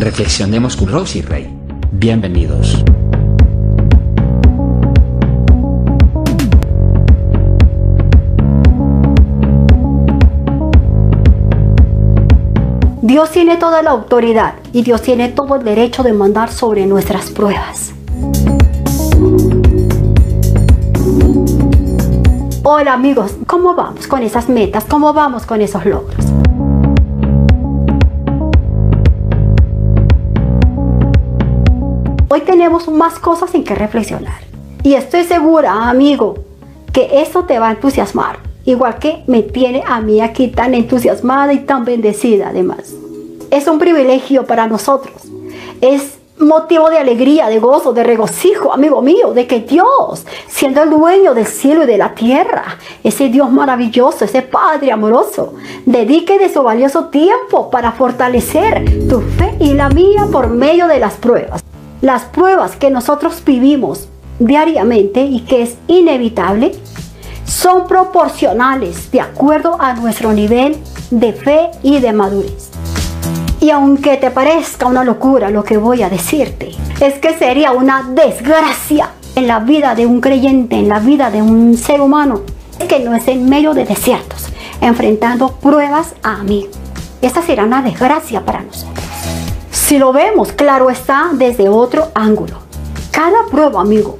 Reflexionemos con Rosy Rey. Bienvenidos. Dios tiene toda la autoridad y Dios tiene todo el derecho de mandar sobre nuestras pruebas. Hola amigos, ¿cómo vamos con esas metas? ¿Cómo vamos con esos logros? Hoy tenemos más cosas en que reflexionar. Y estoy segura, amigo, que eso te va a entusiasmar. Igual que me tiene a mí aquí tan entusiasmada y tan bendecida además. Es un privilegio para nosotros. Es motivo de alegría, de gozo, de regocijo, amigo mío, de que Dios, siendo el dueño del cielo y de la tierra, ese Dios maravilloso, ese Padre amoroso, dedique de su valioso tiempo para fortalecer tu fe y la mía por medio de las pruebas. Las pruebas que nosotros vivimos diariamente y que es inevitable, son proporcionales de acuerdo a nuestro nivel de fe y de madurez. Y aunque te parezca una locura lo que voy a decirte, es que sería una desgracia en la vida de un creyente, en la vida de un ser humano, que no es en medio de desiertos, enfrentando pruebas a mí. Esta será una desgracia para nosotros. Si lo vemos, claro está, desde otro ángulo. Cada prueba, amigo,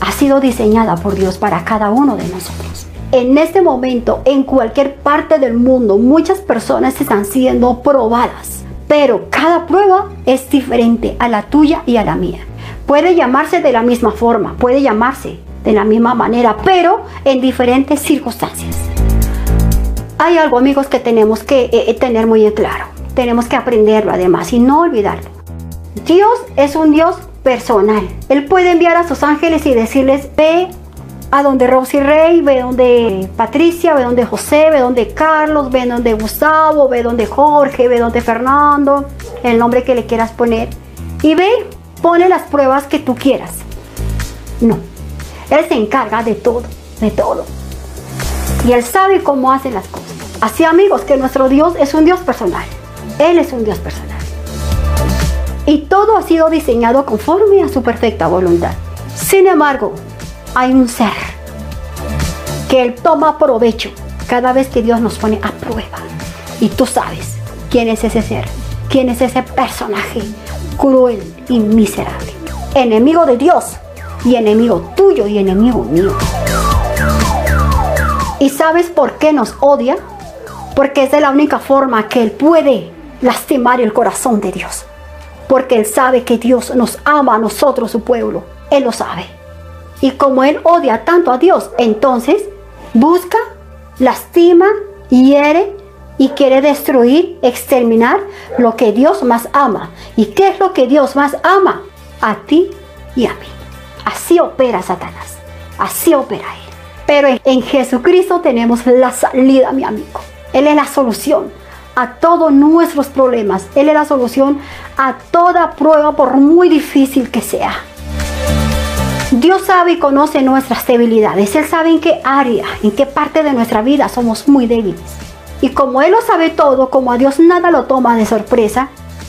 ha sido diseñada por Dios para cada uno de nosotros. En este momento, en cualquier parte del mundo, muchas personas están siendo probadas pero cada prueba es diferente a la tuya y a la mía. Puede llamarse de la misma forma, puede llamarse de la misma manera, pero en diferentes circunstancias. Hay algo, amigos, que tenemos que eh, eh, tener muy en claro. Tenemos que aprenderlo además y no olvidarlo. Dios es un Dios personal. Él puede enviar a sus ángeles y decirles, ve a donde Rosy Rey, ve donde Patricia, ve donde José, ve donde Carlos, ve donde Gustavo, ve donde Jorge, ve donde Fernando, el nombre que le quieras poner. Y ve, pone las pruebas que tú quieras. No, Él se encarga de todo, de todo. Y Él sabe cómo hace las cosas. Así amigos, que nuestro Dios es un Dios personal. Él es un Dios personal. Y todo ha sido diseñado conforme a su perfecta voluntad. Sin embargo, hay un ser que Él toma provecho cada vez que Dios nos pone a prueba. Y tú sabes quién es ese ser, quién es ese personaje cruel y miserable. Enemigo de Dios y enemigo tuyo y enemigo mío. ¿Y sabes por qué nos odia? Porque es de la única forma que Él puede lastimar el corazón de Dios. Porque Él sabe que Dios nos ama a nosotros, su pueblo. Él lo sabe. Y como él odia tanto a Dios, entonces busca, lastima, hiere y quiere destruir, exterminar lo que Dios más ama. ¿Y qué es lo que Dios más ama? A ti y a mí. Así opera Satanás. Así opera él. Pero en, Jesucristo tenemos la salida, mi amigo. Él es la solución a todos nuestros problemas. Él es la solución a toda prueba, por muy difícil que sea. Dios sabe y conoce nuestras debilidades. Él sabe en qué área, en qué parte de nuestra vida somos muy débiles. Y como Él lo sabe todo, como a Dios nada lo toma de sorpresa,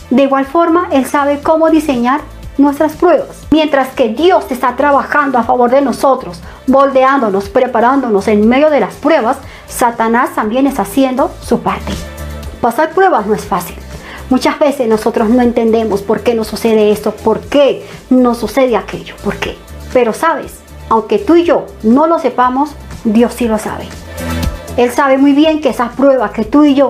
de igual forma Él sabe cómo diseñar nuestras pruebas. Mientras que Dios está trabajando a favor de nosotros, moldeándonos, preparándonos en medio de las pruebas, Satanás también está haciendo su parte. Pasar pruebas no es fácil. Muchas veces nosotros no entendemos por qué nos sucede esto, por qué nos sucede aquello, por qué. Pero sabes, aunque tú y yo no lo sepamos, Dios sí lo sabe. Él sabe muy bien que esa prueba que tú y yo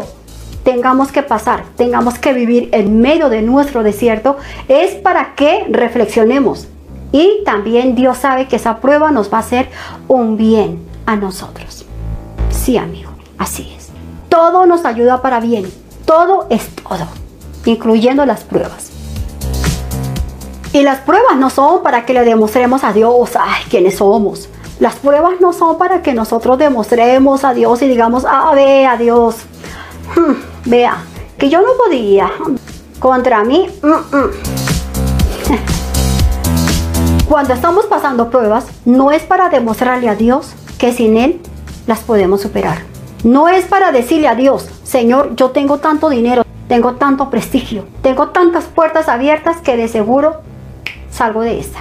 tengamos que pasar, tengamos que vivir en medio de nuestro desierto, es para que reflexionemos. Y también Dios sabe que esa prueba nos va a hacer un bien a nosotros. Sí, amigo, así es. Todo nos ayuda para bien. Todo es todo, incluyendo las pruebas. Y las pruebas no son para que le demostremos a Dios, ay, quiénes somos. Las pruebas no son para que nosotros demostremos a Dios y digamos, ah, vea Dios, hmm, vea, que yo no podía. Contra mí, mm, mm. cuando estamos pasando pruebas, no es para demostrarle a Dios que sin Él las podemos superar. No es para decirle a Dios, Señor, yo tengo tanto dinero, tengo tanto prestigio, tengo tantas puertas abiertas que de seguro salgo de esta.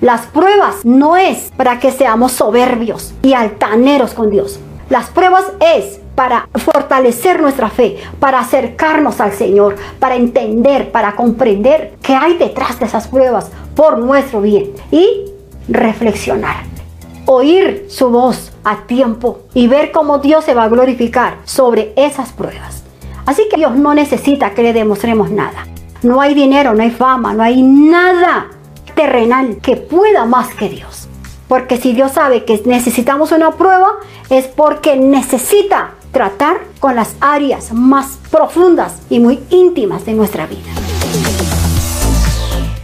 Las pruebas no es para que seamos soberbios y altaneros con Dios. Las pruebas es para fortalecer nuestra fe, para acercarnos al Señor, para entender, para comprender qué hay detrás de esas pruebas por nuestro bien y reflexionar. Oír su voz a tiempo y ver cómo Dios se va a glorificar sobre esas pruebas. Así que Dios no necesita que le demostremos nada. No hay dinero, no hay fama, no hay nada terrenal que pueda más que Dios. Porque si Dios sabe que necesitamos una prueba, es porque necesita tratar con las áreas más profundas y muy íntimas de nuestra vida.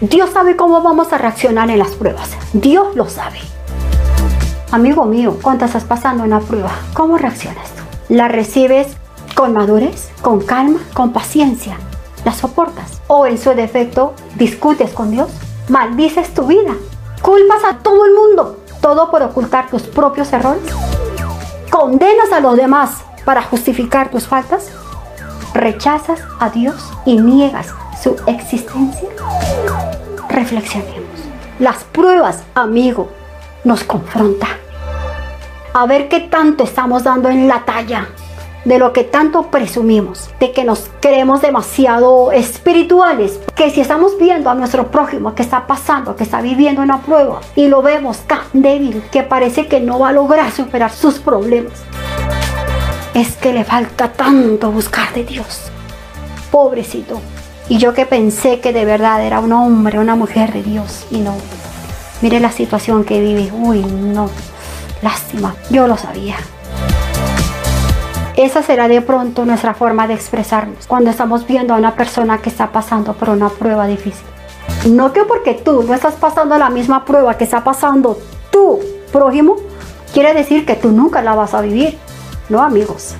Dios sabe cómo vamos a reaccionar en las pruebas. Dios lo sabe. Amigo mío, cuando estás pasando una prueba, ¿cómo reaccionas tú? ¿La recibes con madurez, con calma, con paciencia? ¿La soportas? ¿O en su defecto discutes con Dios? ¿Maldices tu vida? ¿Culpas a todo el mundo? ¿Todo por ocultar tus propios errores? ¿Condenas a los demás para justificar tus faltas? ¿Rechazas a Dios y niegas su existencia? Reflexionemos. Las pruebas, amigo, nos confrontan. A ver qué tanto estamos dando en la talla de lo que tanto presumimos, de que nos creemos demasiado espirituales, que si estamos viendo a nuestro prójimo que está pasando, que está viviendo una prueba y lo vemos tan débil que parece que no va a lograr superar sus problemas, es que le falta tanto buscar de Dios. Pobrecito. Y yo que pensé que de verdad era un hombre, una mujer de Dios. Y no. Mire la situación que vive. Uy, no. Lástima. Yo lo sabía. Esa será de pronto nuestra forma de expresarnos cuando estamos viendo a una persona que está pasando por una prueba difícil. No que porque tú no estás pasando la misma prueba que está pasando tu prójimo, quiere decir que tú nunca la vas a vivir. No, amigos.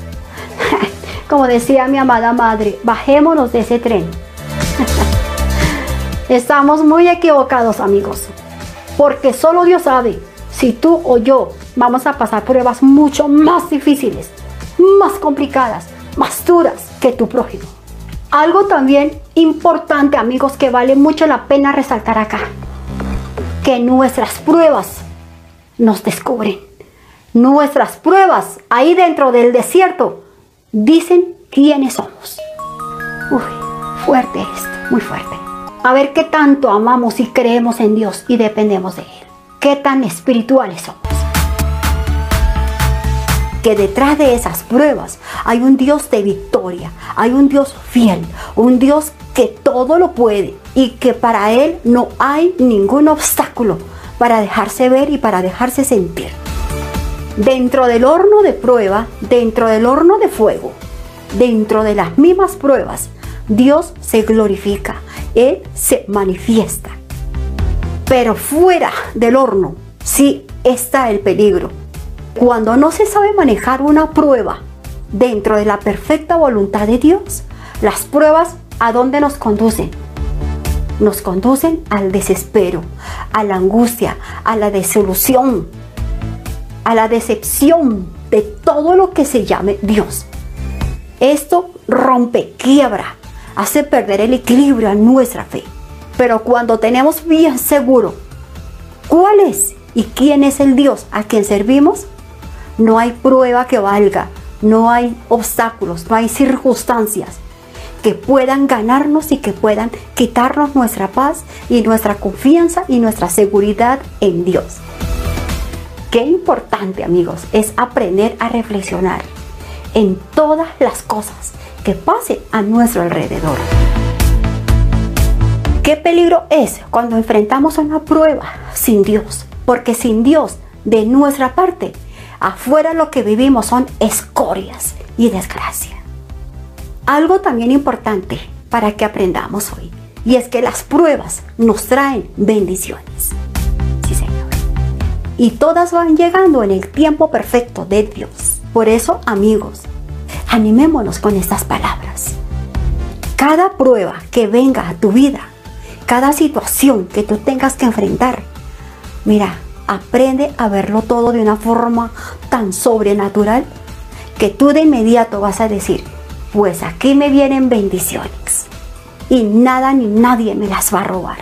Como decía mi amada madre, bajémonos de ese tren. Estamos muy equivocados, amigos. Porque solo Dios sabe si tú o yo vamos a pasar pruebas mucho más difíciles, más complicadas, más duras que tu prójimo. Algo también importante, amigos, que vale mucho la pena resaltar acá. Que nuestras pruebas nos descubren nuestras pruebas ahí dentro del desierto dicen quiénes somos. Uy, fuerte esto, muy fuerte. A ver qué tanto amamos y creemos en Dios y dependemos de Él. Qué tan espirituales somos. Que detrás de esas pruebas hay un Dios de victoria, hay un Dios fiel, un Dios que todo lo puede y que para Él no hay ningún obstáculo para dejarse ver y para dejarse sentir dentro del horno de prueba, dentro del horno de fuego, dentro de las mismas pruebas, Dios se glorifica, Él se manifiesta. Pero fuera del horno sí está el peligro. Cuando no se sabe manejar una prueba dentro de la perfecta voluntad de Dios, las pruebas a dónde nos conducen? Nos conducen al desespero, a la angustia, a la desolución, a la decepción de todo lo que se llame Dios. Esto rompe, quiebra, hace perder el equilibrio a nuestra fe. Pero cuando tenemos bien seguro cuál es y quién es el Dios a quien servimos, no hay prueba que valga, no hay obstáculos, no hay circunstancias que puedan ganarnos y que puedan quitarnos nuestra paz y nuestra confianza y nuestra seguridad en Dios. Qué importante, amigos, es aprender a reflexionar en todas las cosas que pasen a nuestro alrededor. Qué peligro es cuando enfrentamos una prueba sin Dios, porque sin Dios de nuestra parte, afuera lo que vivimos son escorias y desgracia. Algo también importante para que aprendamos hoy, y es que las pruebas nos traen bendiciones y todas van llegando en el tiempo perfecto de Dios. Por eso, amigos, animémonos con estas palabras. Cada prueba que venga a tu vida, cada situación que tú tengas que enfrentar, mira, aprende a verlo todo de una forma tan sobrenatural que tú de inmediato vas a decir, pues aquí me vienen bendiciones y nada ni nadie me las va a robar.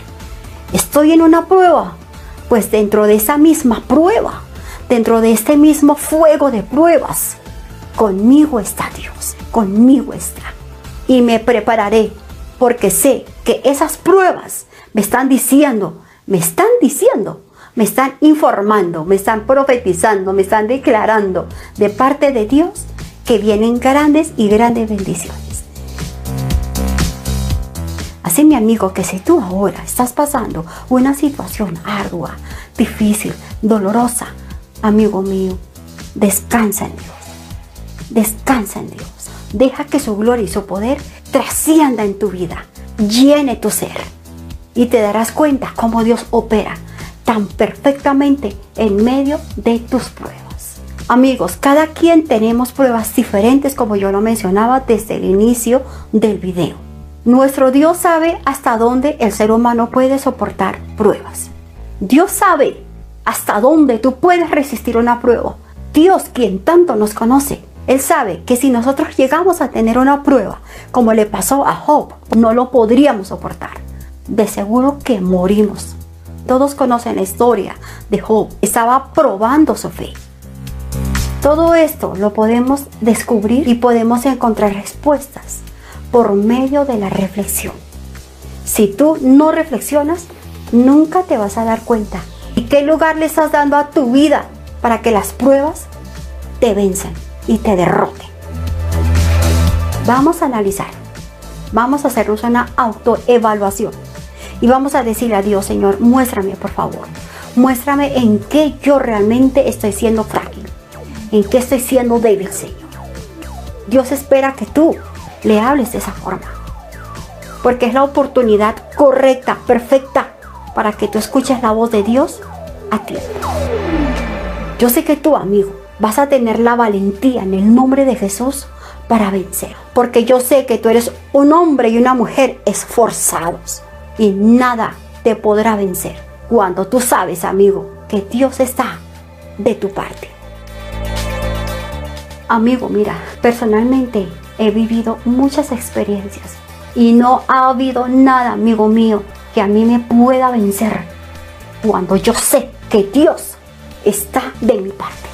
Estoy en una prueba, pues dentro de esa misma prueba, dentro de este mismo fuego de pruebas, conmigo está Dios, conmigo está. Y me prepararé porque sé que esas pruebas me están diciendo, me están diciendo, me están informando, me están profetizando, me están declarando de parte de Dios que vienen grandes y grandes bendiciones. Así mi amigo, que si tú ahora estás pasando una situación ardua, difícil, dolorosa, amigo mío, descansa en Dios. Descansa en Dios. Deja que su gloria y su poder trascienda en tu vida, llene tu ser. Y te darás cuenta cómo Dios opera tan perfectamente en medio de tus pruebas. Amigos, cada quien tenemos pruebas diferentes como yo lo mencionaba desde el inicio del video. Nuestro Dios sabe hasta dónde el ser humano puede soportar pruebas. Dios sabe hasta dónde tú puedes resistir una prueba. Dios, quien tanto nos conoce, Él sabe que si nosotros llegamos a tener una prueba, como le pasó a Job, no lo podríamos soportar. De seguro que morimos. Todos conocen la historia de Job. Estaba probando su fe. Todo esto lo podemos descubrir y podemos encontrar respuestas por medio de la reflexión. Si tú no reflexionas, nunca te vas a dar cuenta. ¿Y qué lugar le estás dando a tu vida para que las pruebas te venzan y te derroten? Vamos a analizar. Vamos a hacernos una autoevaluación. Y vamos a decirle a Dios, Señor, muéstrame por favor. Muéstrame en qué yo realmente estoy siendo frágil en qué estoy siendo débil, Señor. Dios espera que tú le hables de esa forma. Porque es la oportunidad correcta, perfecta, para que tú escuches la voz de Dios a ti. Yo sé que tú, amigo, vas a tener la valentía en el nombre de Jesús para vencer. Porque yo sé que tú eres un hombre y una mujer esforzados. Y nada te podrá vencer cuando tú sabes, amigo, que Dios está de tu parte. Amigo, mira, personalmente he vivido muchas experiencias y no ha habido nada, amigo mío, que a mí me pueda vencer cuando yo sé que Dios está de mi parte.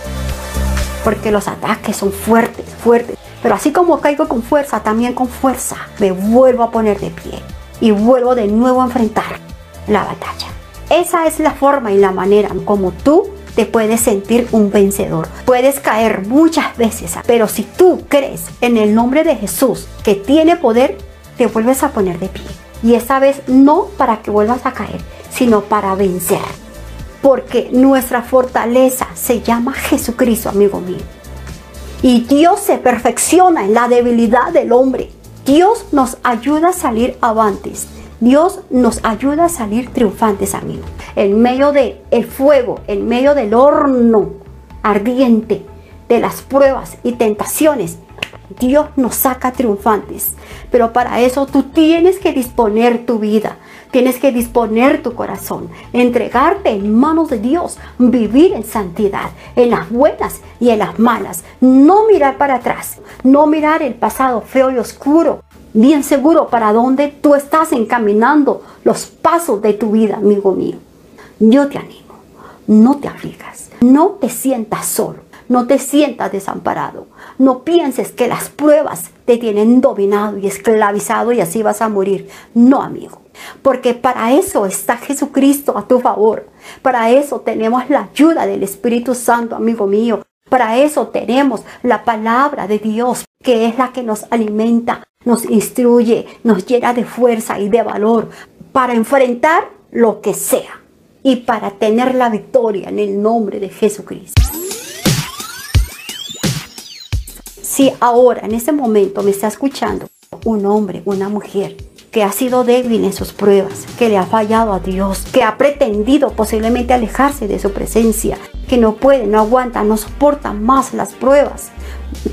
Porque los ataques son fuertes, fuertes. Pero así como caigo con fuerza, también con fuerza me vuelvo a poner de pie y vuelvo de nuevo a enfrentar la batalla. Esa es la forma y la manera como tú te puedes sentir un vencedor. Puedes caer muchas veces, pero si tú crees en el nombre de Jesús que tiene poder, te vuelves a poner de pie. Y esta vez no para que vuelvas a caer, sino para vencer. Porque nuestra fortaleza se llama Jesucristo, amigo mío. Y Dios se perfecciona en la debilidad del hombre. Dios nos ayuda a salir avantes. Dios nos ayuda a salir triunfantes, amigos. En medio del el fuego, en medio del horno ardiente de las pruebas y tentaciones, Dios nos saca triunfantes. Pero para eso tú tienes que disponer tu vida, tienes que disponer tu corazón, entregarte en manos de Dios, vivir en santidad, en las buenas y en las malas. No mirar para atrás, no mirar el pasado feo y oscuro, bien seguro para dónde tú estás encaminando los pasos de tu vida, amigo mío. Yo te animo, no te aflijas, no te sientas solo, no te sientas desamparado, no pienses que las pruebas te tienen dominado y esclavizado y así vas a morir. No, amigo. Porque para eso está Jesucristo a tu favor. Para eso tenemos la ayuda del Espíritu Santo, amigo mío. Para eso tenemos la palabra de Dios, que es la que nos alimenta, nos instruye, nos llena de fuerza y de valor para enfrentar lo que sea y para tener la victoria en el nombre de Jesucristo. Si ahora, en este momento, me está escuchando un hombre, una mujer que ha sido débil en sus pruebas, que le ha fallado a Dios, que ha pretendido posiblemente alejarse de su presencia, que no puede, no aguanta, no soporta más las pruebas,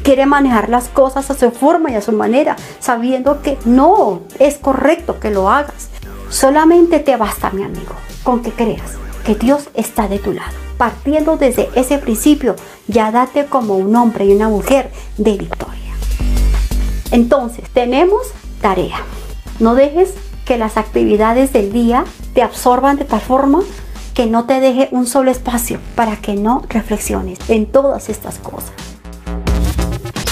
quiere manejar las cosas a su forma y a su manera, sabiendo que no es correcto que lo hagas. Solamente te basta, mi amigo, con que creas que Dios está de tu lado. Partiendo desde ese principio, ya date como un hombre y una mujer de victoria. Entonces, tenemos tarea. No dejes que las actividades del día te absorban de tal forma que no te deje un solo espacio para que no reflexiones en todas estas cosas.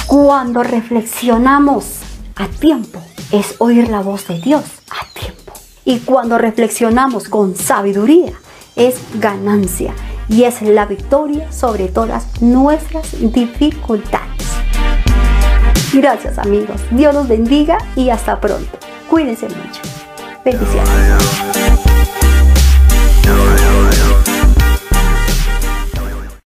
Cuando reflexionamos a tiempo, es oír la voz de Dios a tiempo. Y cuando reflexionamos con sabiduría, es ganancia y es la victoria sobre todas nuestras dificultades. Gracias amigos, Dios los bendiga y hasta pronto. Cuídense mucho. Bendiciones.